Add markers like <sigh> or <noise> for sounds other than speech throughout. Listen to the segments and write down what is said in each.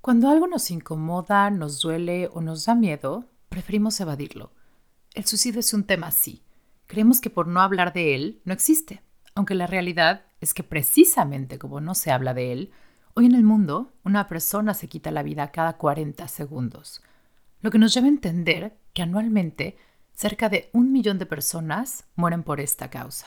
Cuando algo nos incomoda, nos duele o nos da miedo, preferimos evadirlo. El suicidio es un tema así. Creemos que por no hablar de él no existe, aunque la realidad es que precisamente como no se habla de él, hoy en el mundo una persona se quita la vida cada 40 segundos, lo que nos lleva a entender que anualmente cerca de un millón de personas mueren por esta causa.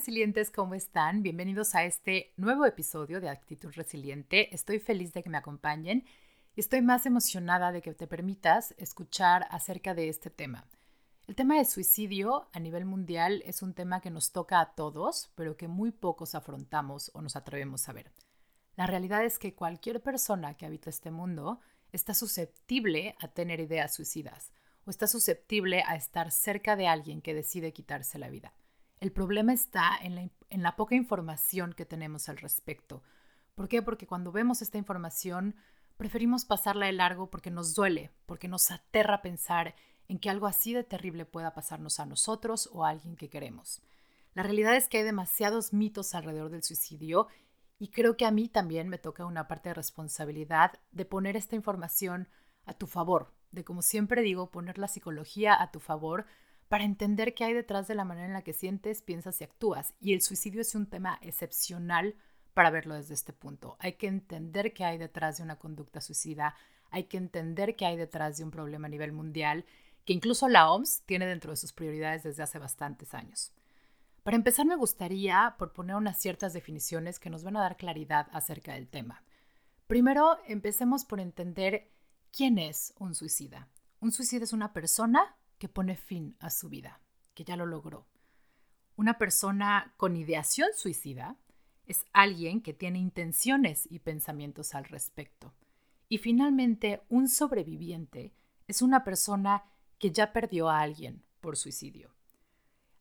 Resilientes, ¿cómo están? Bienvenidos a este nuevo episodio de Actitud Resiliente. Estoy feliz de que me acompañen y estoy más emocionada de que te permitas escuchar acerca de este tema. El tema de suicidio a nivel mundial es un tema que nos toca a todos, pero que muy pocos afrontamos o nos atrevemos a ver. La realidad es que cualquier persona que habita este mundo está susceptible a tener ideas suicidas o está susceptible a estar cerca de alguien que decide quitarse la vida. El problema está en la, poca información que tenemos al respecto. ¿Por qué? Porque cuando vemos esta información preferimos pasarla de largo porque nos duele, porque nos aterra pensar en que algo así de terrible pueda pasarnos a nosotros o a alguien que queremos. La realidad es que hay demasiados mitos alrededor del suicidio y creo que a mí también me toca una parte de responsabilidad de poner esta información a tu favor, de como siempre digo, poner la psicología a tu favor para entender qué hay detrás de la manera en la que sientes, piensas y actúas. Y el suicidio es un tema excepcional para verlo desde este punto. Hay que entender qué hay detrás de una conducta suicida, hay que entender qué hay detrás de un problema a nivel mundial, que incluso la OMS tiene dentro de sus prioridades desde hace bastantes años. Para empezar, me gustaría proponer unas ciertas definiciones que nos van a dar claridad acerca del tema. Primero, empecemos por entender quién es un suicida. Un suicida es una persona que pone fin a su vida, que ya lo logró. Una persona con ideación suicida es alguien que tiene intenciones y pensamientos al respecto. Y finalmente, un sobreviviente es una persona que ya perdió a alguien por suicidio.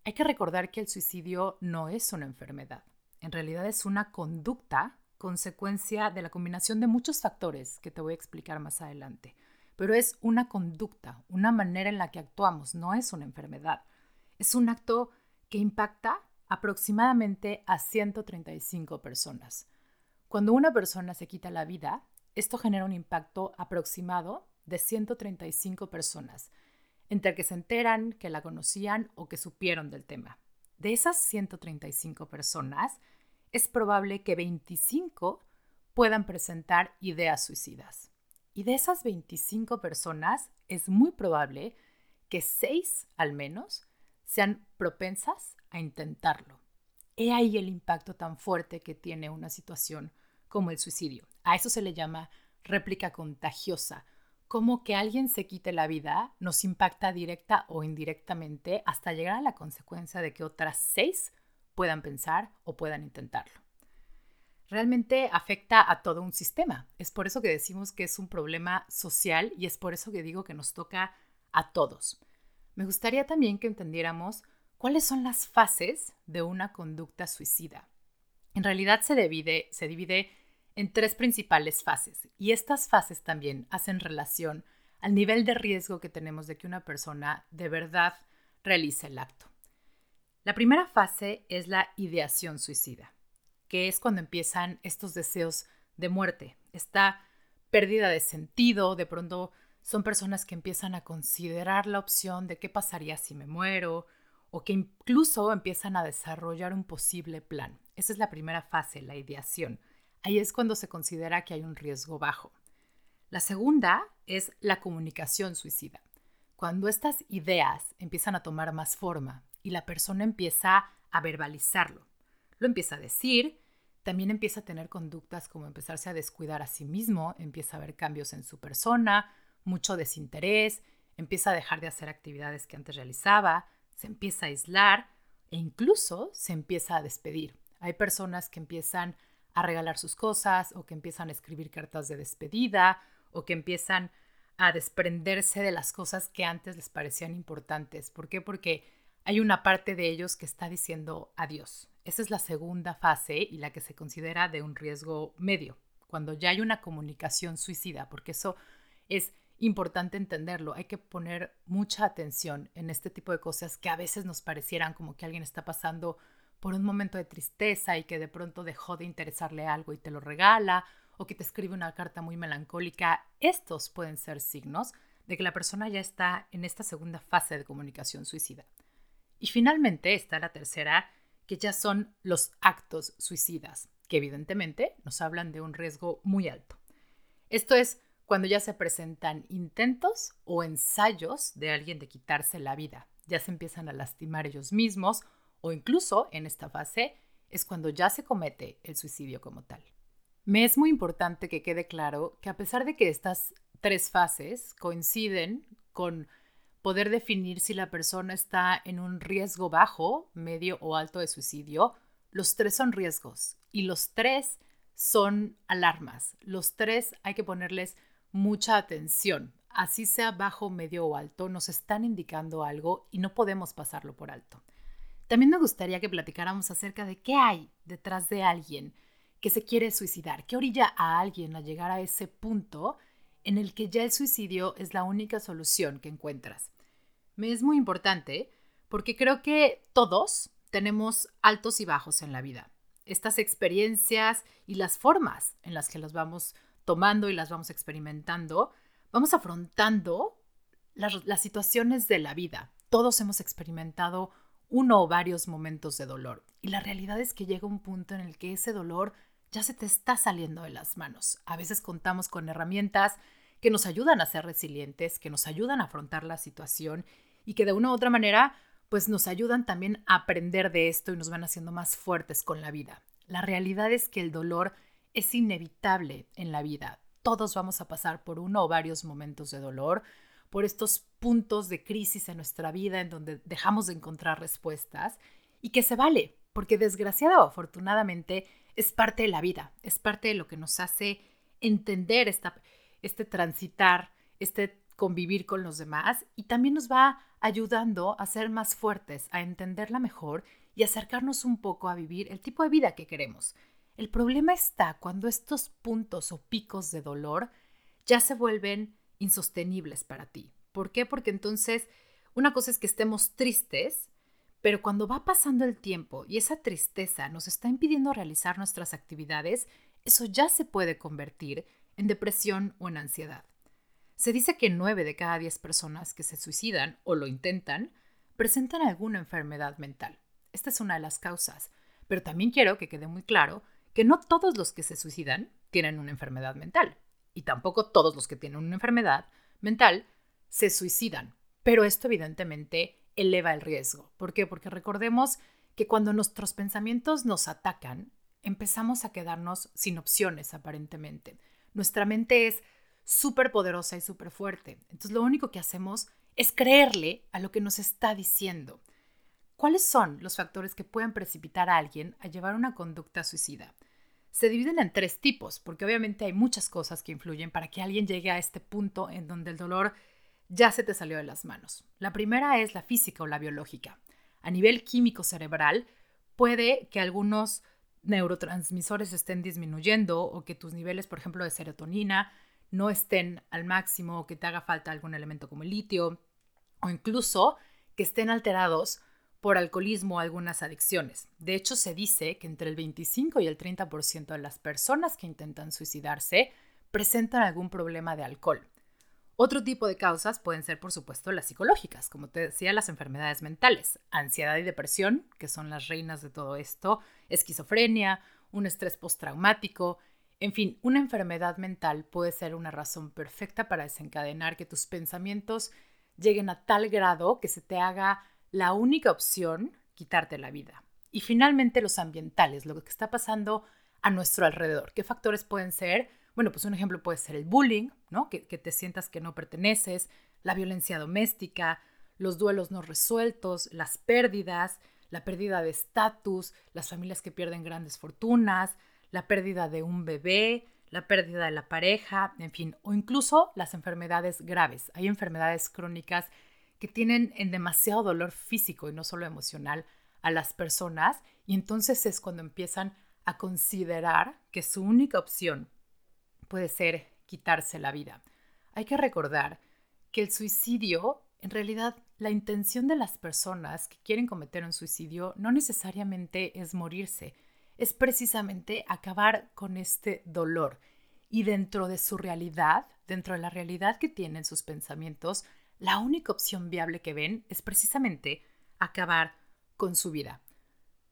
Hay que recordar que el suicidio no es una enfermedad, en realidad es una conducta consecuencia de la combinación de muchos factores que te voy a explicar más adelante pero es una conducta, una manera en la que actuamos, no es una enfermedad. Es un acto que impacta aproximadamente a 135 personas. Cuando una persona se quita la vida, esto genera un impacto aproximado de 135 personas, entre que se enteran, que la conocían o que supieron del tema. De esas 135 personas, es probable que 25 puedan presentar ideas suicidas. Y de esas 25 personas, es muy probable que 6 al menos sean propensas a intentarlo. He ahí el impacto tan fuerte que tiene una situación como el suicidio. A eso se le llama réplica contagiosa. Como que alguien se quite la vida nos impacta directa o indirectamente hasta llegar a la consecuencia de que otras seis puedan pensar o puedan intentarlo realmente afecta a todo un sistema. Es por eso que decimos que es un problema social y es por eso que digo que nos toca a todos. Me gustaría también que entendiéramos cuáles son las fases de una conducta suicida. En realidad se divide, se divide en tres principales fases y estas fases también hacen relación al nivel de riesgo que tenemos de que una persona de verdad realice el acto. La primera fase es la ideación suicida que es cuando empiezan estos deseos de muerte, esta pérdida de sentido, de pronto son personas que empiezan a considerar la opción de qué pasaría si me muero o que incluso empiezan a desarrollar un posible plan. Esa es la primera fase, la ideación. Ahí es cuando se considera que hay un riesgo bajo. La segunda es la comunicación suicida. Cuando estas ideas empiezan a tomar más forma y la persona empieza a verbalizarlo lo empieza a decir, también empieza a tener conductas como empezarse a descuidar a sí mismo, empieza a ver cambios en su persona, mucho desinterés, empieza a dejar de hacer actividades que antes realizaba, se empieza a aislar e incluso se empieza a despedir. Hay personas que empiezan a regalar sus cosas o que empiezan a escribir cartas de despedida o que empiezan a desprenderse de las cosas que antes les parecían importantes. ¿Por qué? Porque hay una parte de ellos que está diciendo adiós. Esa es la segunda fase y la que se considera de un riesgo medio, cuando ya hay una comunicación suicida, porque eso es importante entenderlo. Hay que poner mucha atención en este tipo de cosas que a veces nos parecieran como que alguien está pasando por un momento de tristeza y que de pronto dejó de interesarle algo y te lo regala o que te escribe una carta muy melancólica. Estos pueden ser signos de que la persona ya está en esta segunda fase de comunicación suicida. Y finalmente está la tercera, que ya son los actos suicidas, que evidentemente nos hablan de un riesgo muy alto. Esto es cuando ya se presentan intentos o ensayos de alguien de quitarse la vida, ya se empiezan a lastimar ellos mismos o incluso en esta fase es cuando ya se comete el suicidio como tal. Me es muy importante que quede claro que a pesar de que estas tres fases coinciden con poder definir si la persona está en un riesgo bajo, medio o alto de suicidio, los tres son riesgos y los tres son alarmas. Los tres hay que ponerles mucha atención. Así sea bajo, medio o alto, nos están indicando algo y no podemos pasarlo por alto. También me gustaría que platicáramos acerca de qué hay detrás de alguien que se quiere suicidar, qué orilla a alguien a llegar a ese punto en el que ya el suicidio es la única solución que encuentras. Me es muy importante porque creo que todos tenemos altos y bajos en la vida. Estas experiencias y las formas en las que los vamos tomando y las vamos experimentando, vamos afrontando las, las situaciones de la vida. Todos hemos experimentado uno o varios momentos de dolor. Y la realidad es que llega un punto en el que ese dolor ya se te está saliendo de las manos. A veces contamos con herramientas que nos ayudan a ser resilientes, que nos ayudan a afrontar la situación y que de una u otra manera pues nos ayudan también a aprender de esto y nos van haciendo más fuertes con la vida. La realidad es que el dolor es inevitable en la vida. Todos vamos a pasar por uno o varios momentos de dolor, por estos puntos de crisis en nuestra vida en donde dejamos de encontrar respuestas y que se vale, porque desgraciada o afortunadamente es parte de la vida, es parte de lo que nos hace entender esta, este transitar, este convivir con los demás y también nos va ayudando a ser más fuertes, a entenderla mejor y acercarnos un poco a vivir el tipo de vida que queremos. El problema está cuando estos puntos o picos de dolor ya se vuelven insostenibles para ti. ¿Por qué? Porque entonces una cosa es que estemos tristes, pero cuando va pasando el tiempo y esa tristeza nos está impidiendo realizar nuestras actividades, eso ya se puede convertir en depresión o en ansiedad. Se dice que 9 de cada 10 personas que se suicidan o lo intentan presentan alguna enfermedad mental. Esta es una de las causas, pero también quiero que quede muy claro que no todos los que se suicidan tienen una enfermedad mental y tampoco todos los que tienen una enfermedad mental se suicidan. Pero esto evidentemente eleva el riesgo. ¿Por qué? Porque recordemos que cuando nuestros pensamientos nos atacan, empezamos a quedarnos sin opciones aparentemente. Nuestra mente es súper poderosa y súper fuerte. Entonces lo único que hacemos es creerle a lo que nos está diciendo. ¿Cuáles son los factores que pueden precipitar a alguien a llevar una conducta suicida? Se dividen en tres tipos, porque obviamente hay muchas cosas que influyen para que alguien llegue a este punto en donde el dolor ya se te salió de las manos. La primera es la física o la biológica. A nivel químico cerebral, puede que algunos neurotransmisores estén disminuyendo o que tus niveles, por ejemplo, de serotonina no estén al máximo o que te haga falta algún elemento como el litio o incluso que estén alterados por alcoholismo o algunas adicciones. De hecho, se dice que entre el 25 y el 30% de las personas que intentan suicidarse presentan algún problema de alcohol. Otro tipo de causas pueden ser, por supuesto, las psicológicas, como te decía, las enfermedades mentales, ansiedad y depresión, que son las reinas de todo esto, esquizofrenia, un estrés postraumático, en fin, una enfermedad mental puede ser una razón perfecta para desencadenar que tus pensamientos lleguen a tal grado que se te haga la única opción, quitarte la vida. Y finalmente los ambientales, lo que está pasando a nuestro alrededor. ¿Qué factores pueden ser? Bueno, pues un ejemplo puede ser el bullying, ¿no? Que, que te sientas que no perteneces, la violencia doméstica, los duelos no resueltos, las pérdidas, la pérdida de estatus, las familias que pierden grandes fortunas, la pérdida de un bebé, la pérdida de la pareja, en fin, o incluso las enfermedades graves. Hay enfermedades crónicas que tienen en demasiado dolor físico y no solo emocional a las personas y entonces es cuando empiezan a considerar que su única opción puede ser quitarse la vida. Hay que recordar que el suicidio, en realidad, la intención de las personas que quieren cometer un suicidio no necesariamente es morirse, es precisamente acabar con este dolor. Y dentro de su realidad, dentro de la realidad que tienen sus pensamientos, la única opción viable que ven es precisamente acabar con su vida.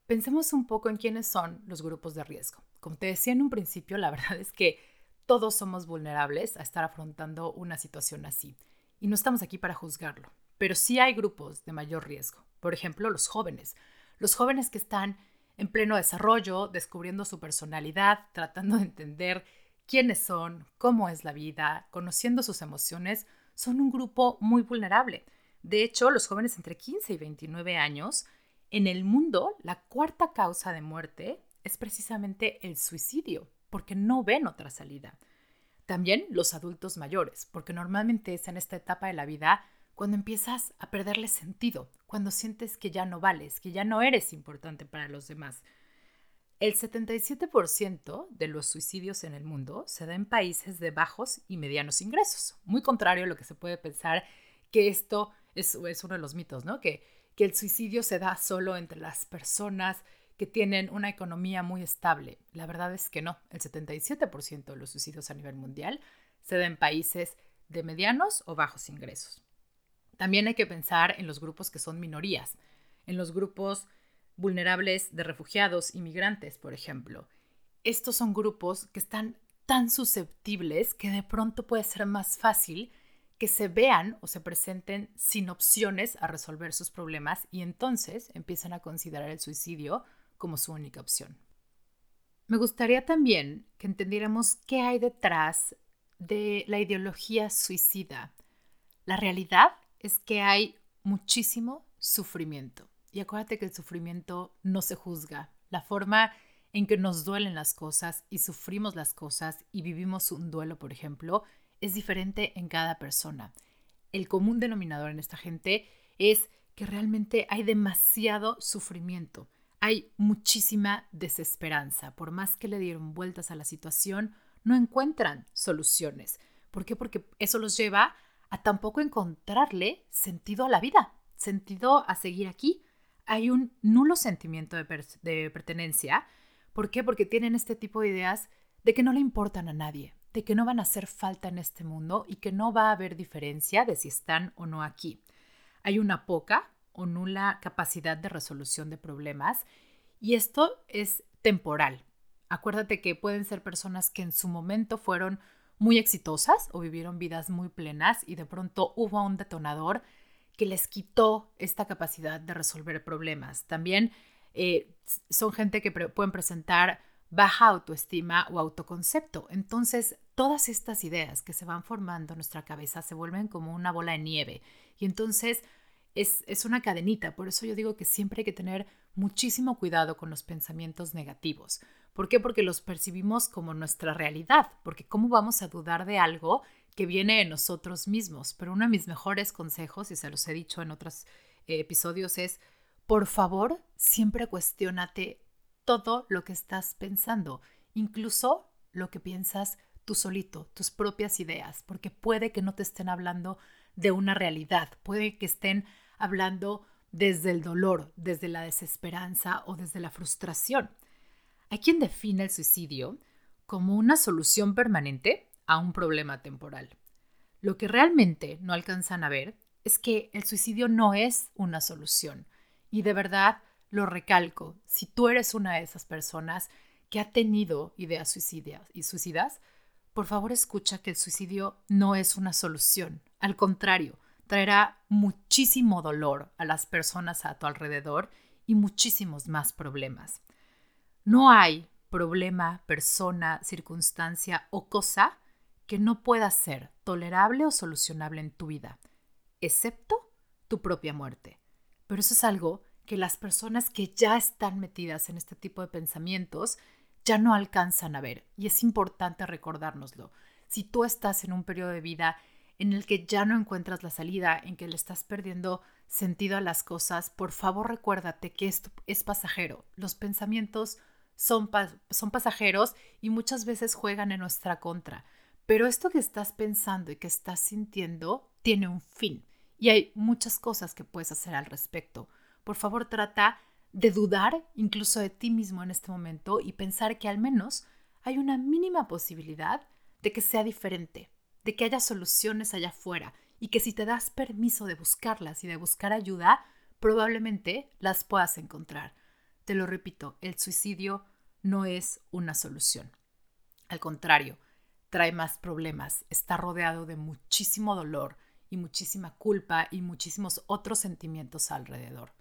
Pensemos un poco en quiénes son los grupos de riesgo. Como te decía en un principio, la <laughs> verdad es que todos somos vulnerables a estar afrontando una situación así. Y no estamos aquí para juzgarlo, pero sí hay grupos de mayor riesgo. Por ejemplo, los jóvenes. Los jóvenes que están en pleno desarrollo, descubriendo su personalidad, tratando de entender quiénes son, cómo es la vida, conociendo sus emociones, son un grupo muy vulnerable. De hecho, los jóvenes entre 15 y 29 años, en el mundo, la cuarta causa de muerte es precisamente el suicidio, porque no ven otra salida. También los adultos mayores, porque normalmente es en esta etapa de la vida cuando empiezas a perderle sentido, cuando sientes que ya no vales, que ya no eres importante para los demás. El 77% de los suicidios en el mundo se da en países de bajos y medianos ingresos, muy contrario a lo que se puede pensar que esto es, uno de los mitos, ¿no? Que, que el suicidio se da solo entre las personas que tienen una economía muy estable. La verdad es que no, el 77% de los suicidios a nivel mundial se da en países de medianos o bajos ingresos. También hay que pensar en los grupos que son minorías, en los grupos vulnerables de refugiados, inmigrantes, por ejemplo. Estos son grupos que están tan susceptibles que de pronto puede ser más fácil que se vean o se presenten sin opciones a resolver sus problemas y entonces empiezan a considerar el suicidio como su única opción. Me gustaría también que entendiéramos qué hay detrás de la ideología suicida. La realidad es que hay muchísimo sufrimiento. Y acuérdate que el sufrimiento no se juzga. La forma en que nos duelen las cosas y sufrimos las cosas y vivimos un duelo, por ejemplo, es diferente en cada persona. El común denominador en esta gente es que realmente hay demasiado sufrimiento, hay muchísima desesperanza. Por más que le dieron vueltas a la situación, no encuentran soluciones. ¿Por qué? Porque eso los lleva a tampoco encontrarle sentido a la vida, sentido a seguir aquí. Hay un nulo sentimiento de, pertenencia. ¿Por qué? Porque tienen este tipo de ideas de que no le importan a nadie, de que no van a hacer falta en este mundo y que no va a haber diferencia de si están o no aquí. Hay una poca o nula capacidad de resolución de problemas y esto es temporal. Acuérdate que pueden ser personas que en su momento fueron muy exitosas o vivieron vidas muy plenas y de pronto hubo un detonador que les quitó esta capacidad de resolver problemas. También eh, son gente que pueden presentar baja autoestima o autoconcepto. Entonces, todas estas ideas que se van formando en nuestra cabeza se vuelven como una bola de nieve. Y entonces es, es una cadenita. Por eso yo digo que siempre hay que tener muchísimo cuidado con los pensamientos negativos. ¿Por qué? Porque los percibimos como nuestra realidad, porque ¿cómo vamos a dudar de algo que viene de nosotros mismos? Pero uno de mis mejores consejos, y se los he dicho en otros eh, episodios, es, por favor, siempre cuestionate todo lo que estás pensando, incluso lo que piensas tú solito, tus propias ideas, porque puede que no te estén hablando de una realidad, puede que estén hablando desde el dolor, desde la desesperanza o desde la frustración. Hay quien define el suicidio como una solución permanente a un problema temporal. Lo que realmente no alcanzan a ver es que el suicidio no es una solución. Y de verdad lo recalco, si tú eres una de esas personas que ha tenido ideas suicidas y suicidas, por favor escucha que el suicidio no es una solución. Al contrario, traerá muchísimo dolor a las personas a tu alrededor y muchísimos más problemas. No hay problema, persona, circunstancia o cosa que no pueda ser tolerable o solucionable en tu vida, excepto tu propia muerte. Pero eso es algo que las personas que ya están metidas en este tipo de pensamientos ya no alcanzan a ver. Y es importante recordárnoslo. Si tú estás en un periodo de vida en el que ya no encuentras la salida, en que le estás perdiendo sentido a las cosas, por favor recuérdate que esto es pasajero. Los pensamientos son, son pasajeros y muchas veces juegan en nuestra contra. Pero esto que estás pensando y que estás sintiendo tiene un fin y hay muchas cosas que puedes hacer al respecto. Por favor, trata de dudar incluso de ti mismo en este momento y pensar que al menos hay una mínima posibilidad de que sea diferente, de que haya soluciones allá afuera y que si te das permiso de buscarlas y de buscar ayuda, probablemente las puedas encontrar. Te lo repito, el suicidio no es una solución. Al contrario, trae más problemas, está rodeado de muchísimo dolor y muchísima culpa y muchísimos otros sentimientos alrededor.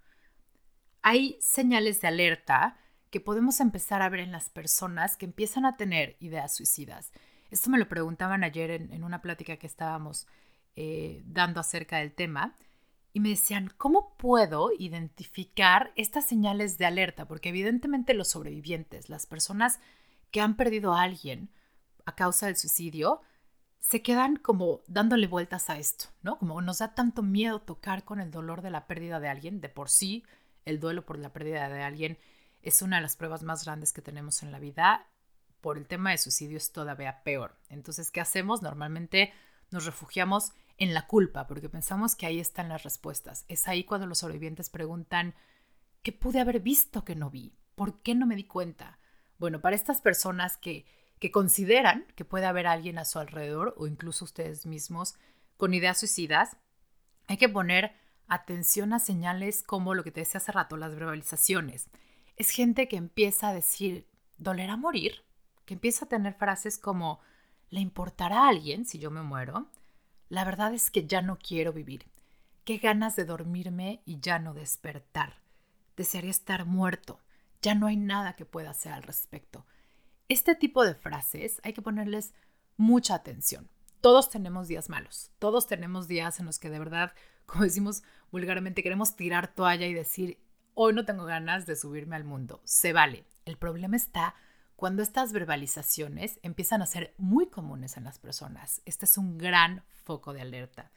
Hay señales de alerta que podemos empezar a ver en las personas que empiezan a tener ideas suicidas. Esto me lo preguntaban ayer en, una plática que estábamos eh, dando acerca del tema y me decían, ¿cómo puedo identificar estas señales de alerta? Porque evidentemente los sobrevivientes, las personas que han perdido a alguien, a causa del suicidio, se quedan como dándole vueltas a esto, ¿no? Como nos da tanto miedo tocar con el dolor de la pérdida de alguien, de por sí el duelo por la pérdida de alguien es una de las pruebas más grandes que tenemos en la vida. Por el tema de suicidio es todavía peor. Entonces, ¿qué hacemos? Normalmente nos refugiamos en la culpa porque pensamos que ahí están las respuestas. Es ahí cuando los sobrevivientes preguntan, ¿qué pude haber visto que no vi? ¿Por qué no me di cuenta? Bueno, para estas personas que que consideran que puede haber alguien a su alrededor o incluso ustedes mismos con ideas suicidas, hay que poner atención a señales como lo que te decía hace rato, las verbalizaciones. Es gente que empieza a decir, ¿dolerá morir? Que empieza a tener frases como, ¿le importará a alguien si yo me muero? La verdad es que ya no quiero vivir. Qué ganas de dormirme y ya no despertar. Desearía estar muerto. Ya no hay nada que pueda hacer al respecto. Este tipo de frases hay que ponerles mucha atención. Todos tenemos días malos, todos tenemos días en los que de verdad, <laughs> como decimos vulgarmente, queremos tirar toalla y decir, hoy no tengo ganas de subirme al mundo. Se vale. El problema está cuando estas verbalizaciones empiezan a ser muy comunes en las personas. Este es un gran foco de alerta.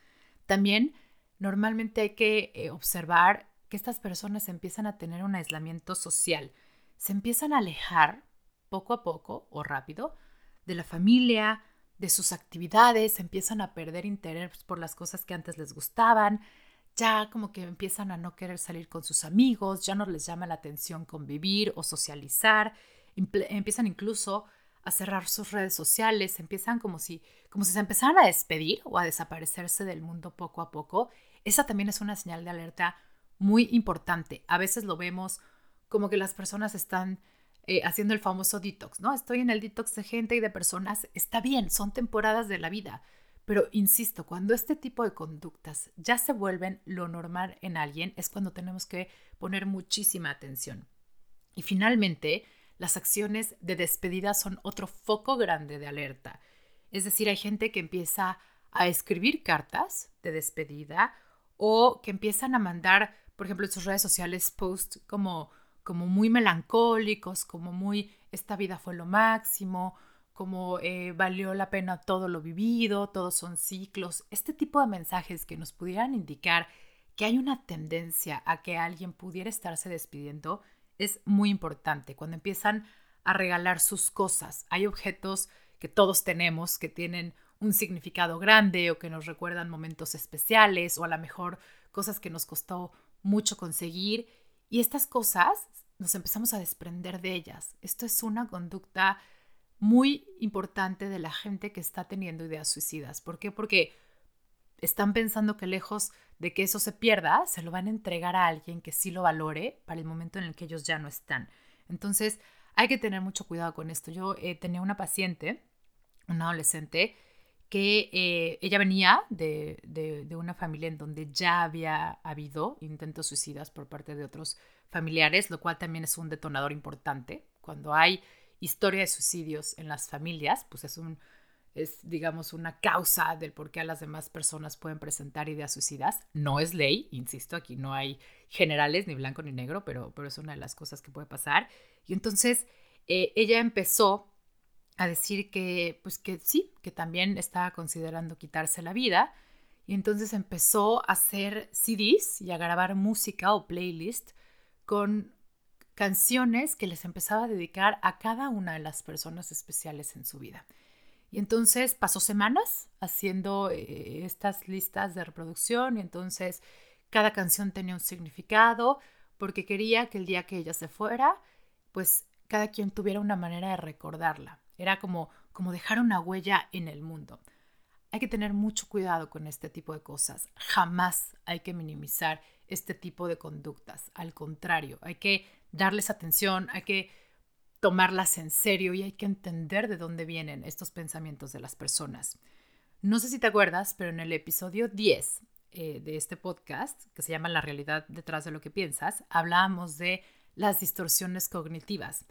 También normalmente hay que eh, observar que estas personas empiezan a tener un aislamiento social, se empiezan a alejar poco a poco o rápido de la familia, de sus actividades, empiezan a perder interés por las cosas que antes les gustaban, ya como que empiezan a no querer salir con sus amigos, ya no les llama la atención convivir o socializar, empiezan incluso a cerrar sus redes sociales, empiezan como si, como si se empezaran a despedir o a desaparecerse del mundo poco a poco. Esa también es una señal de alerta muy importante. A veces lo vemos como que las personas están eh, haciendo el famoso detox, ¿no? Estoy en el detox de gente y de personas, está bien, son temporadas de la vida, pero insisto, cuando este tipo de conductas ya se vuelven lo normal en alguien, es cuando tenemos que poner muchísima atención. Y finalmente, las acciones de despedida son otro foco grande de alerta. Es decir, hay gente que empieza a escribir cartas de despedida o que empiezan a mandar, por ejemplo, en sus redes sociales posts como como muy melancólicos, como muy esta vida fue lo máximo, como eh, valió la pena todo lo vivido, todos son ciclos, este tipo de mensajes que nos pudieran indicar que hay una tendencia a que alguien pudiera estarse despidiendo es muy importante. Cuando empiezan a regalar sus cosas, hay objetos que todos tenemos que tienen un significado grande o que nos recuerdan momentos especiales o a lo mejor cosas que nos costó mucho conseguir y estas cosas nos empezamos a desprender de ellas. Esto es una conducta muy importante de la gente que está teniendo ideas suicidas. ¿Por qué? Porque están pensando que lejos de que eso se pierda, se lo van a entregar a alguien que sí lo valore para el momento en el que ellos ya no están. Entonces, hay que tener mucho cuidado con esto. Yo eh, tenía una paciente, una adolescente, que eh, ella venía de, de, una familia en donde ya había habido intentos suicidas por parte de otros familiares, lo cual también es un detonador importante. Cuando hay historia de suicidios en las familias, pues es un es digamos una causa del por qué a las demás personas pueden presentar ideas suicidas. No es ley, insisto, aquí no hay generales ni blanco ni negro, pero, pero es una de las cosas que puede pasar. Y entonces eh, ella empezó a decir que, pues que sí, que también estaba considerando quitarse la vida. Y entonces empezó a hacer CDs y a grabar música o playlist con canciones que les empezaba a dedicar a cada una de las personas especiales en su vida. Y entonces pasó semanas haciendo eh, estas listas de reproducción y entonces cada canción tenía un significado porque quería que el día que ella se fuera, pues cada quien tuviera una manera de recordarla. Era como, como dejar una huella en el mundo. Hay que tener mucho cuidado con este tipo de cosas. Jamás hay que minimizar este tipo de conductas. Al contrario, hay que darles atención, hay que tomarlas en serio y hay que entender de dónde vienen estos pensamientos de las personas. No sé si te acuerdas, pero en el episodio 10 eh, de este podcast, que se llama La realidad detrás de lo que piensas, hablábamos de las distorsiones cognitivas,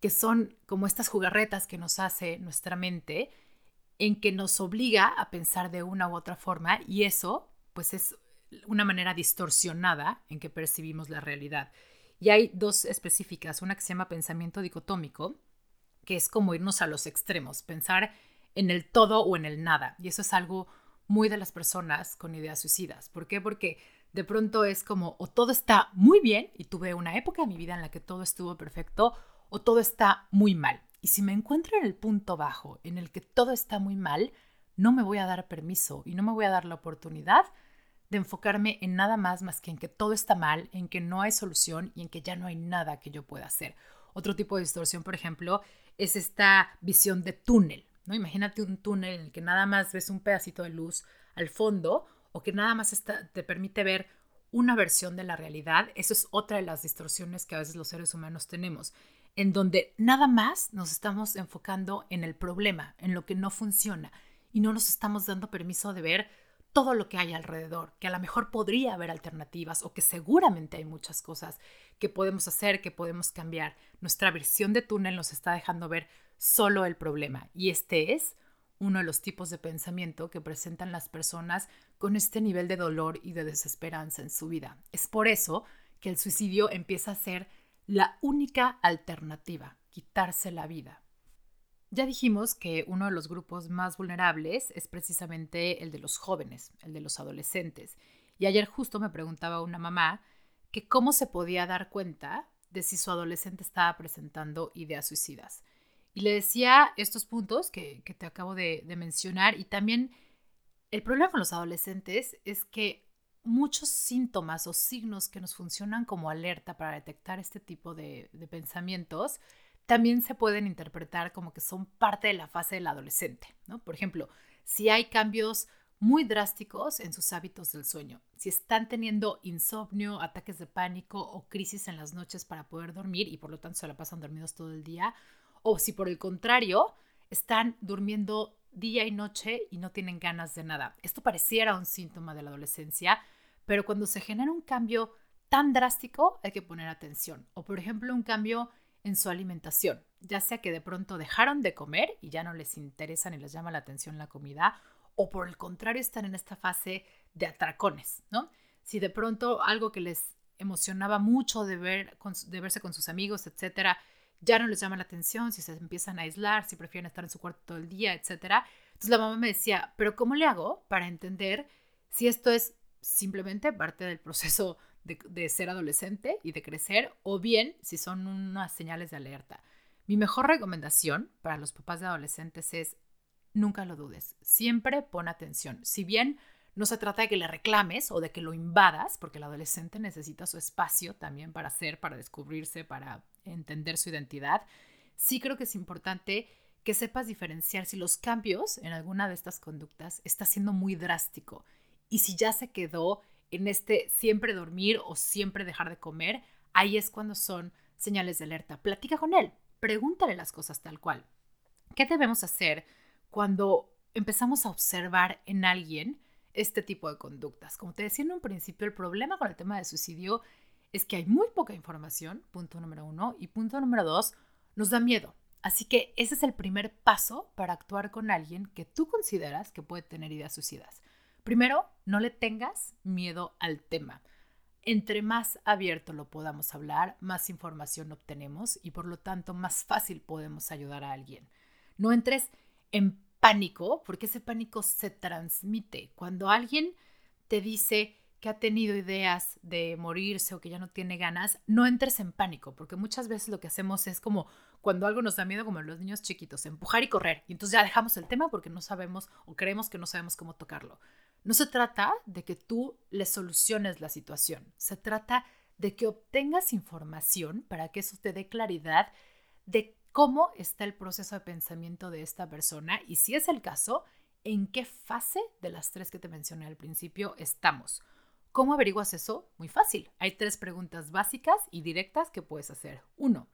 que son como estas jugarretas que nos hace nuestra mente en que nos obliga a pensar de una u otra forma y eso pues es una manera distorsionada en que percibimos la realidad. Y hay dos específicas, una que se llama pensamiento dicotómico, que es como irnos a los extremos, pensar en el todo o en el nada. Y eso es algo muy de las personas con ideas suicidas. ¿Por qué? Porque de pronto es como o todo está muy bien y tuve una época en mi vida en la que todo estuvo perfecto o todo está muy mal. Y si me encuentro en el punto bajo, en el que todo está muy mal, no me voy a dar permiso y no me voy a dar la oportunidad de enfocarme en nada más más que en que todo está mal, en que no hay solución y en que ya no hay nada que yo pueda hacer. Otro tipo de distorsión, por ejemplo, es esta visión de túnel, ¿no? Imagínate un túnel en el que nada más ves un pedacito de luz al fondo o que nada más te permite ver una versión de la realidad. Eso es otra de las distorsiones que a veces los seres humanos tenemos, en donde nada más nos estamos enfocando en el problema, en lo que no funciona y no nos estamos dando permiso de ver todo lo que hay alrededor, que a lo mejor podría haber alternativas o que seguramente hay muchas cosas que podemos hacer, que podemos cambiar. Nuestra visión de túnel nos está dejando ver solo el problema y este es uno de los tipos de pensamiento que presentan las personas con este nivel de dolor y de desesperanza en su vida. Es por eso que el suicidio empieza a ser la única alternativa, quitarse la vida. Ya dijimos que uno de los grupos más vulnerables es precisamente el de los jóvenes, el de los adolescentes. Y ayer justo me preguntaba una mamá que cómo se podía dar cuenta de si su adolescente estaba presentando ideas suicidas. Y le decía estos puntos que, te acabo de, mencionar y también el problema con los adolescentes es que muchos síntomas o signos que nos funcionan como alerta para detectar este tipo de, de pensamientos también se pueden interpretar como que son parte de la fase del adolescente, ¿no? Por ejemplo, si hay cambios muy drásticos en sus hábitos del sueño, si están teniendo insomnio, ataques de pánico o crisis en las noches para poder dormir y por lo tanto se la pasan dormidos todo el día, o si por el contrario están durmiendo día y noche y no tienen ganas de nada. Esto pareciera un síntoma de la adolescencia, pero cuando se genera un cambio tan drástico hay que poner atención. O por ejemplo un cambio en su alimentación, ya sea que de pronto dejaron de comer y ya no les interesa ni les llama la atención la comida, o por el contrario están en esta fase de atracones, ¿no? Si de pronto algo que les emocionaba mucho de, ver, de verse con sus amigos, etcétera, ya no les llama la atención, si se empiezan a aislar, si prefieren estar en su cuarto todo el día, etcétera. Entonces la mamá me decía, pero ¿cómo le hago para entender si esto es simplemente parte del proceso de, ser adolescente y de crecer, o bien si son unas señales de alerta. Mi mejor recomendación para los papás de adolescentes es nunca lo dudes, siempre pon atención. Si bien no se trata de que le reclames o de que lo invadas, porque el adolescente necesita su espacio también para ser, para descubrirse, para entender su identidad, sí creo que es importante que sepas diferenciar si los cambios en alguna de estas conductas está siendo muy drástico y si ya se quedó en este siempre dormir o siempre dejar de comer, ahí es cuando son señales de alerta. Platica con él, pregúntale las cosas tal cual. ¿Qué debemos hacer cuando empezamos a observar en alguien este tipo de conductas? Como te decía en un principio, el problema con el tema de suicidio es que hay muy poca información, punto número uno, y punto número dos, nos da miedo. Así que ese es el primer paso para actuar con alguien que tú consideras que puede tener ideas suicidas. Primero, no le tengas miedo al tema. entre más abierto lo podamos hablar, más información obtenemos y por lo tanto más fácil podemos ayudar a alguien. No entres en pánico, porque ese pánico se transmite. Cuando alguien te dice que ha tenido ideas de morirse o que ya no tiene ganas, no entres en pánico, porque muchas veces lo que hacemos es como cuando algo nos da miedo, como los niños chiquitos, empujar y correr. Y entonces ya dejamos el tema porque no sabemos o creemos que no sabemos cómo tocarlo. No se trata de que tú le soluciones la situación, se trata de que obtengas información para que eso te dé claridad de cómo está el proceso de pensamiento de esta persona y si es el caso, en qué fase de las tres que te mencioné al principio estamos. ¿Cómo averiguas eso? Muy fácil. Hay tres preguntas básicas y directas que puedes hacer. Uno,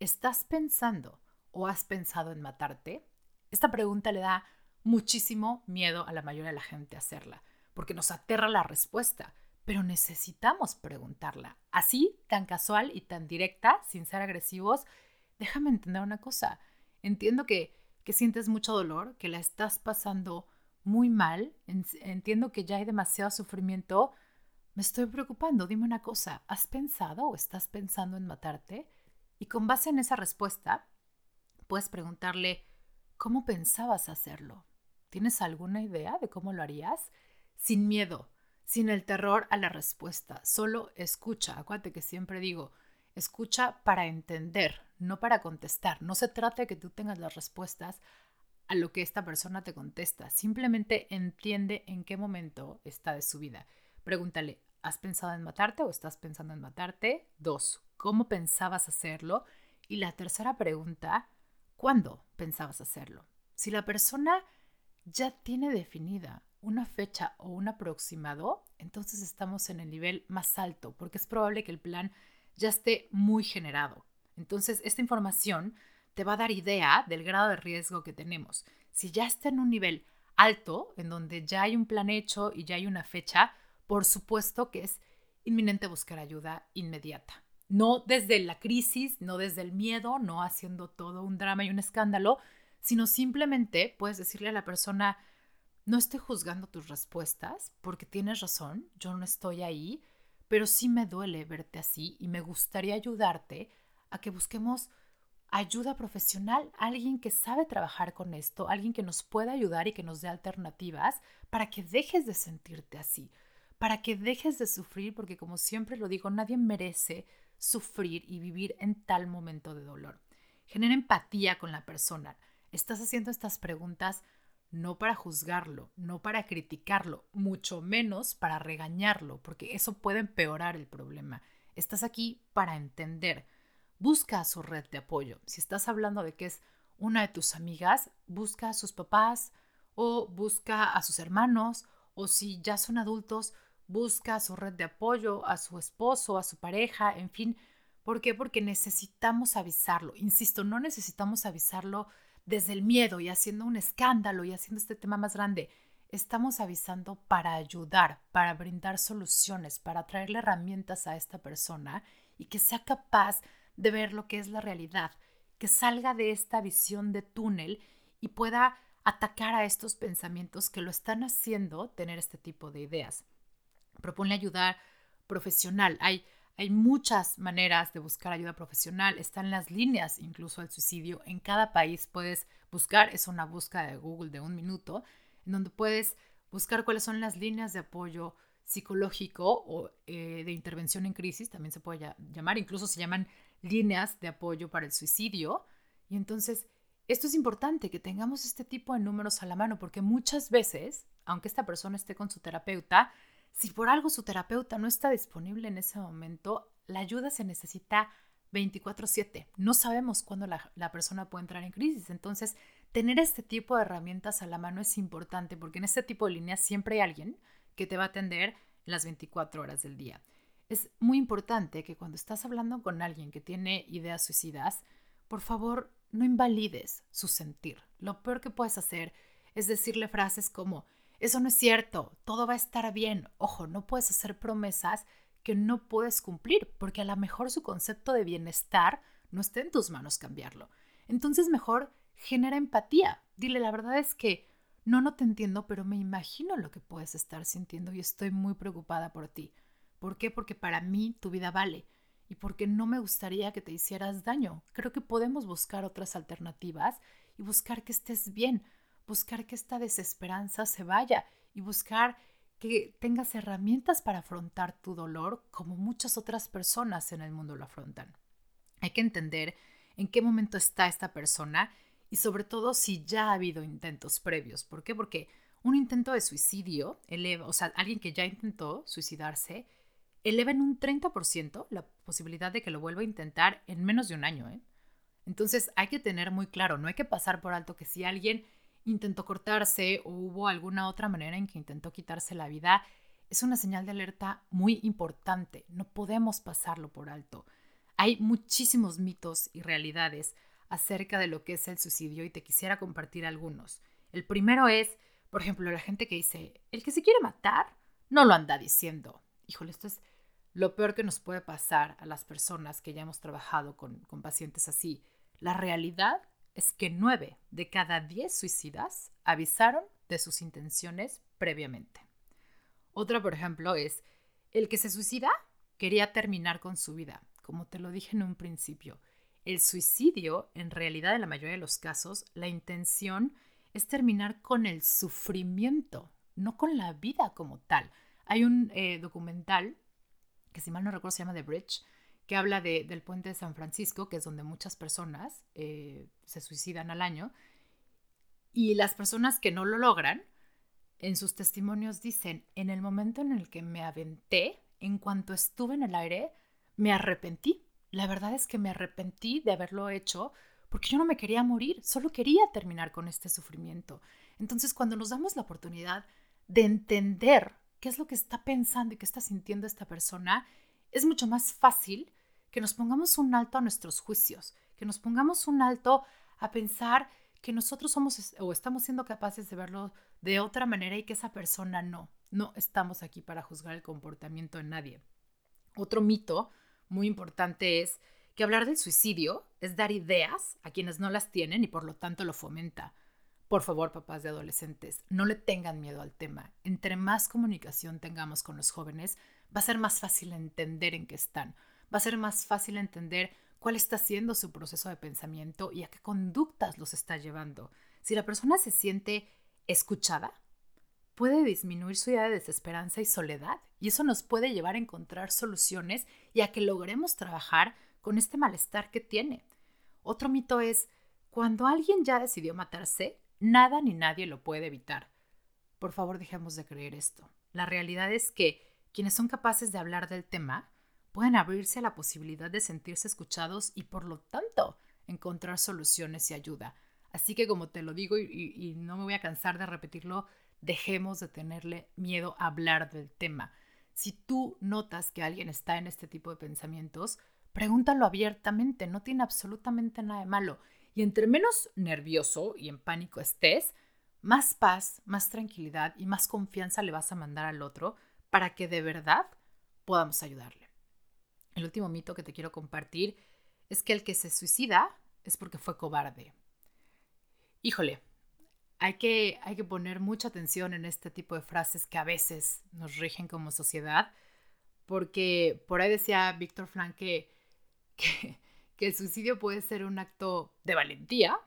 ¿estás pensando o has pensado en matarte? Esta pregunta le da muchísimo miedo a la mayoría de la gente hacerla, porque nos aterra la respuesta, pero necesitamos preguntarla. Así, tan casual y tan directa, sin ser agresivos, déjame entender una cosa. Entiendo que, que sientes mucho dolor, que la estás pasando muy mal, entiendo que ya hay demasiado sufrimiento. Me estoy preocupando, dime una cosa, ¿has pensado o estás pensando en matarte? Y con base en esa respuesta, puedes preguntarle, ¿cómo pensabas hacerlo? ¿Tienes alguna idea de cómo lo harías? Sin miedo, sin el terror a la respuesta, solo escucha. Acuérdate que siempre digo, escucha para entender, no para contestar. No se trata de que tú tengas las respuestas a lo que esta persona te contesta. Simplemente entiende en qué momento está de su vida. Pregúntale, ¿has pensado en matarte o estás pensando en matarte? Dos, ¿cómo pensabas hacerlo? Y la tercera pregunta, ¿cuándo pensabas hacerlo? Si la persona ya tiene definida una fecha o un aproximado, entonces estamos en el nivel más alto, porque es probable que el plan ya esté muy generado. Entonces, esta información te va a dar idea del grado de riesgo que tenemos. Si ya está en un nivel alto, en donde ya hay un plan hecho y ya hay una fecha, por supuesto que es inminente buscar ayuda inmediata. No desde la crisis, no desde el miedo, no haciendo todo un drama y un escándalo, sino simplemente puedes decirle a la persona, no estoy juzgando tus respuestas porque tienes razón, yo no estoy ahí, pero sí me duele verte así y me gustaría ayudarte a que busquemos ayuda profesional, alguien que sabe trabajar con esto, alguien que nos pueda ayudar y que nos dé alternativas para que dejes de sentirte así, para que dejes de sufrir, porque como siempre lo digo, nadie merece sufrir y vivir en tal momento de dolor. Genera empatía con la persona. Estás haciendo estas preguntas no para juzgarlo, no para criticarlo, mucho menos para regañarlo, porque eso puede empeorar el problema. Estás aquí para entender. Busca a su red de apoyo. Si estás hablando de que es una de tus amigas, busca a sus papás o busca a sus hermanos o si ya son adultos, busca a su red de apoyo, a su esposo, a su pareja, en fin. ¿Por qué? Porque necesitamos avisarlo. Insisto, no necesitamos avisarlo desde el miedo y haciendo un escándalo y haciendo este tema más grande. Estamos avisando para ayudar, para brindar soluciones, para traerle herramientas a esta persona y que sea capaz de ver lo que es la realidad, que salga de esta visión de túnel y pueda atacar a estos pensamientos que lo están haciendo tener este tipo de ideas. Propone ayudar profesional. Hay muchas maneras de buscar ayuda profesional, están las líneas incluso al suicidio. En cada país puedes buscar, es una búsqueda de Google de un minuto, en donde puedes buscar cuáles son las líneas de apoyo psicológico o eh, de intervención en crisis, también se puede llamar, incluso se llaman líneas de apoyo para el suicidio. Y entonces, esto es importante, que tengamos este tipo de números a la mano, porque muchas veces, aunque esta persona esté con su terapeuta, si por algo su terapeuta no está disponible en ese momento, la ayuda se necesita 24/7. No sabemos cuándo la, persona puede entrar en crisis. Entonces, tener este tipo de herramientas a la mano es importante porque en este tipo de líneas siempre hay alguien que te va a atender las 24 horas del día. Es muy importante que cuando estás hablando con alguien que tiene ideas suicidas, por favor, no invalides su sentir. Lo peor que puedes hacer es decirle frases como, eso no es cierto, todo va a estar bien. Ojo, no puedes hacer promesas que no puedes cumplir, porque a lo mejor su concepto de bienestar no está en tus manos cambiarlo. Entonces mejor genera empatía. Dile, la verdad es que no, no te entiendo, pero me imagino lo que puedes estar sintiendo y estoy muy preocupada por ti. ¿Por qué? Porque para mí tu vida vale y porque no me gustaría que te hicieras daño. Creo que podemos buscar otras alternativas y buscar que estés bien, buscar que esta desesperanza se vaya y buscar que tengas herramientas para afrontar tu dolor como muchas otras personas en el mundo lo afrontan. Hay que entender en qué momento está esta persona y sobre todo si ya ha habido intentos previos. ¿Por qué? Porque un intento de suicidio eleva, o sea, alguien que ya intentó suicidarse, eleva en un 30% la posibilidad de que lo vuelva a intentar en menos de un año. ¿eh? Entonces hay que tener muy claro, no hay que pasar por alto que si alguien intentó cortarse o hubo alguna otra manera en que intentó quitarse la vida, es una señal de alerta muy importante. No podemos pasarlo por alto. Hay muchísimos mitos y realidades acerca de lo que es el suicidio y te quisiera compartir algunos. El primero es, por ejemplo, la gente que dice, el que se quiere matar no lo anda diciendo. Híjole, esto es lo peor que nos puede pasar a las personas que ya hemos trabajado con, con pacientes así. La realidad es que nueve de cada diez suicidas avisaron de sus intenciones previamente. Otra, por ejemplo, es el que se suicida quería terminar con su vida. Como te lo dije en un principio, el suicidio, en realidad en la mayoría de los casos, la intención es terminar con el sufrimiento, no con la vida como tal. Hay un eh, documental que si mal no recuerdo se llama The Bridge, que habla del puente de San Francisco, que es donde muchas personas eh, se suicidan al año. Y las personas que no lo logran, en sus testimonios dicen, en el momento en el que me aventé, en cuanto estuve en el aire, me arrepentí. La verdad es que me arrepentí de haberlo hecho porque yo no me quería morir, solo quería terminar con este sufrimiento. Entonces, cuando nos damos la oportunidad de entender qué es lo que está pensando y qué está sintiendo esta persona, es mucho más fácil que nos pongamos un alto a nuestros juicios, que nos pongamos un alto a pensar que nosotros somos o estamos siendo capaces de verlo de otra manera y que esa persona no. No estamos aquí para juzgar el comportamiento de nadie. Otro mito muy importante es que hablar del suicidio es dar ideas a quienes no las tienen y por lo tanto lo fomenta. Por favor, papás de adolescentes, no le tengan miedo al tema. Entre más comunicación tengamos con los jóvenes, va a ser más fácil entender en qué están. Va a ser más fácil entender cuál está siendo su proceso de pensamiento y a qué conductas los está llevando. Si la persona se siente escuchada, puede disminuir su idea de desesperanza y soledad y eso nos puede llevar a encontrar soluciones y a que logremos trabajar con este malestar que tiene. Otro mito es, cuando alguien ya decidió matarse, nada ni nadie lo puede evitar. Por favor, dejemos de creer esto. La realidad es que quienes son capaces de hablar del tema pueden abrirse a la posibilidad de sentirse escuchados y por lo tanto encontrar soluciones y ayuda. Así que como te lo digo y, no me voy a cansar de repetirlo, dejemos de tenerle miedo a hablar del tema. Si tú notas que alguien está en este tipo de pensamientos, Pregúntalo abiertamente, no tiene absolutamente nada de malo. Y entre menos nervioso y en pánico estés, más paz, más tranquilidad y más confianza le vas a mandar al otro para que de verdad podamos ayudarle. El último mito que te quiero compartir es que el que se suicida es porque fue cobarde. Híjole, hay que, hay que poner mucha atención en este tipo de frases que a veces nos rigen como sociedad, porque por ahí decía Víctor Frank que <laughs> que, el suicidio puede ser un acto de valentía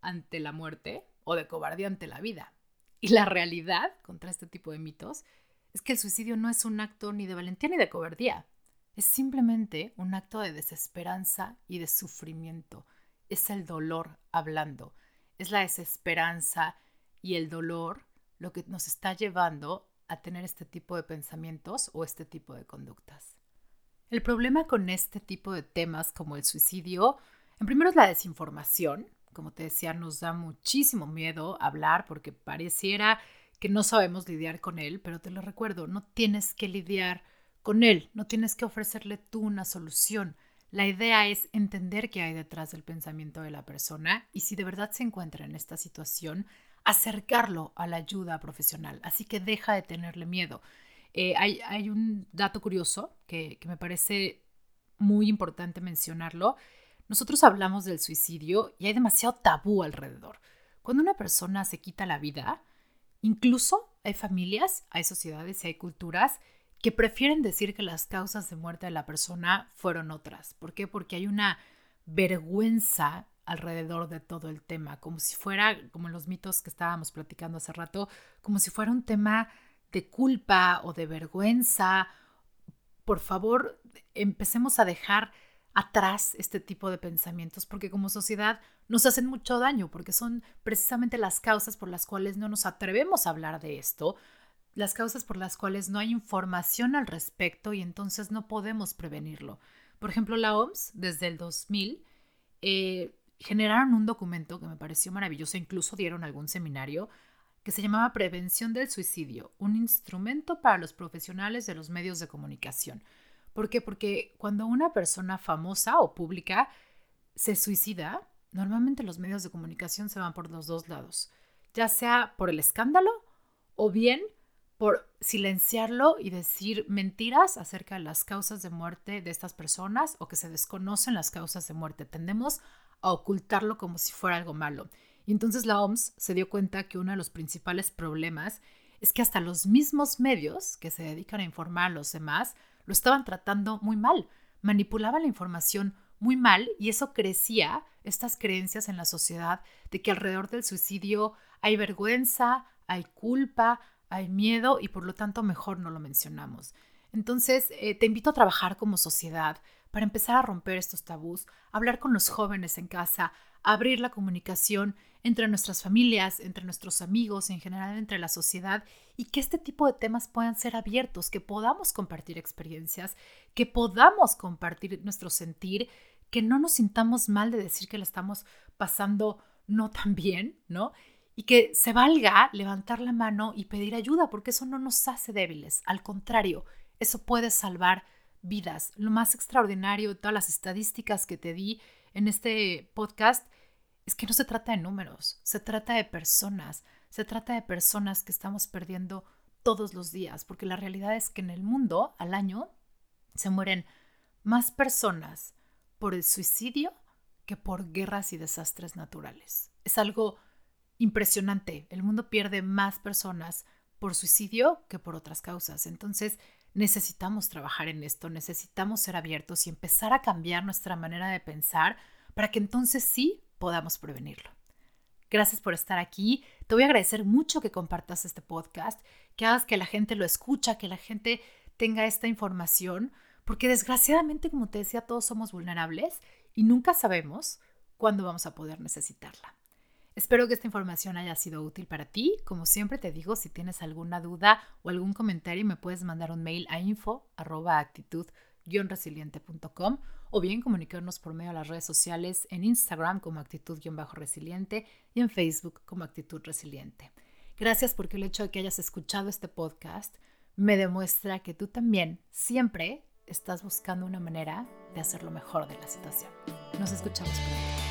ante la muerte o de cobardía ante la vida. Y la realidad contra este tipo de mitos es que el suicidio no es un acto ni de valentía ni de cobardía. Es simplemente un acto de desesperanza y de sufrimiento. Es el dolor hablando. Es la desesperanza y el dolor lo que nos está llevando a tener este tipo de pensamientos o este tipo de conductas. El problema con este tipo de temas como el suicidio, en primero es la desinformación. Como te decía, nos da muchísimo miedo hablar porque pareciera que no sabemos lidiar con él, pero te lo recuerdo, no tienes que lidiar con él, no tienes que ofrecerle tú una solución. La idea es entender qué hay detrás del pensamiento de la persona y si de verdad se encuentra en esta situación, acercarlo a la ayuda profesional. Así que deja de tenerle miedo. Eh, hay, un dato curioso que, que me parece muy importante mencionarlo. Nosotros hablamos del suicidio y hay demasiado tabú alrededor. Cuando una persona se quita la vida, incluso hay familias, hay sociedades y hay culturas que prefieren decir que las causas de muerte de la persona fueron otras. ¿Por qué? Porque hay una vergüenza alrededor de todo el tema, como si fuera, como los mitos que estábamos platicando hace rato, como si fuera un tema de culpa o de vergüenza. Por favor, empecemos a dejar atrás este tipo de pensamientos porque como sociedad nos hacen mucho daño porque son precisamente las causas por las cuales no nos atrevemos a hablar de esto, las causas por las cuales no hay información al respecto y entonces no podemos prevenirlo. Por ejemplo, la OMS desde el 2000 eh, generaron un documento que me pareció maravilloso, incluso dieron algún seminario que se llamaba Prevención del Suicidio, un instrumento para los profesionales de los medios de comunicación. ¿Por qué? Porque cuando una persona famosa o pública se suicida, normalmente los medios de comunicación se van por los dos lados, ya sea por el escándalo o bien por silenciarlo y decir mentiras acerca de las causas de muerte de estas personas o que se desconocen las causas de muerte. Tendemos a ocultarlo como si fuera algo malo. Y entonces la OMS se dio cuenta que uno de los principales problemas es que hasta los mismos medios que se dedican a informar a los demás lo estaban tratando muy mal, manipulaban la información muy mal y eso crecía estas creencias en la sociedad de que alrededor del suicidio hay vergüenza, hay culpa, hay miedo y por lo tanto mejor no lo mencionamos. Entonces, eh, te invito a trabajar como sociedad para empezar a romper estos tabús, hablar con los jóvenes en casa, abrir la comunicación entre nuestras familias, entre nuestros amigos, en general entre la sociedad, y que este tipo de temas puedan ser abiertos, que podamos compartir experiencias, que podamos compartir nuestro sentir, que no nos sintamos mal de decir que le estamos pasando no tan bien, ¿no? Y que se valga levantar la mano y pedir ayuda, porque eso no nos hace débiles, al contrario, eso puede salvar vidas. Lo más extraordinario de todas las estadísticas que te di en este podcast es que no se trata de números, se trata de personas, se trata de personas que estamos perdiendo todos los días, porque la realidad es que en el mundo al año se mueren más personas por el suicidio que por guerras y desastres naturales. Es algo impresionante. El mundo pierde más personas por suicidio que por otras causas. Entonces, necesitamos trabajar en esto, necesitamos ser abiertos y empezar a cambiar nuestra manera de pensar para que entonces sí podamos prevenirlo. Gracias por estar aquí. Te voy a agradecer mucho que compartas este podcast, que hagas que la gente lo escucha, que la gente tenga esta información, porque desgraciadamente, como te decía, todos somos vulnerables y nunca sabemos cuándo vamos a poder necesitarla. Espero que esta información haya sido útil para ti. Como siempre te digo, si tienes alguna duda o algún comentario, me puedes mandar un mail a info@actitud-resiliente.com o bien comunicarnos por medio de las redes sociales en Instagram como actitud-resiliente y en Facebook como actitud resiliente. Gracias porque el hecho de que hayas escuchado este podcast me demuestra que tú también siempre estás buscando una manera de hacer lo mejor de la situación. Nos escuchamos pronto.